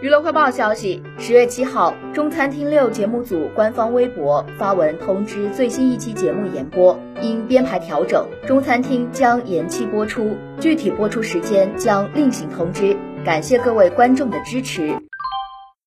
娱乐快报消息十月七号中餐厅六节目组官方微博发文通知最新一期节目延播因编排调整中餐厅将延期播出具体播出时间将另行通知。感谢各位观众的支持。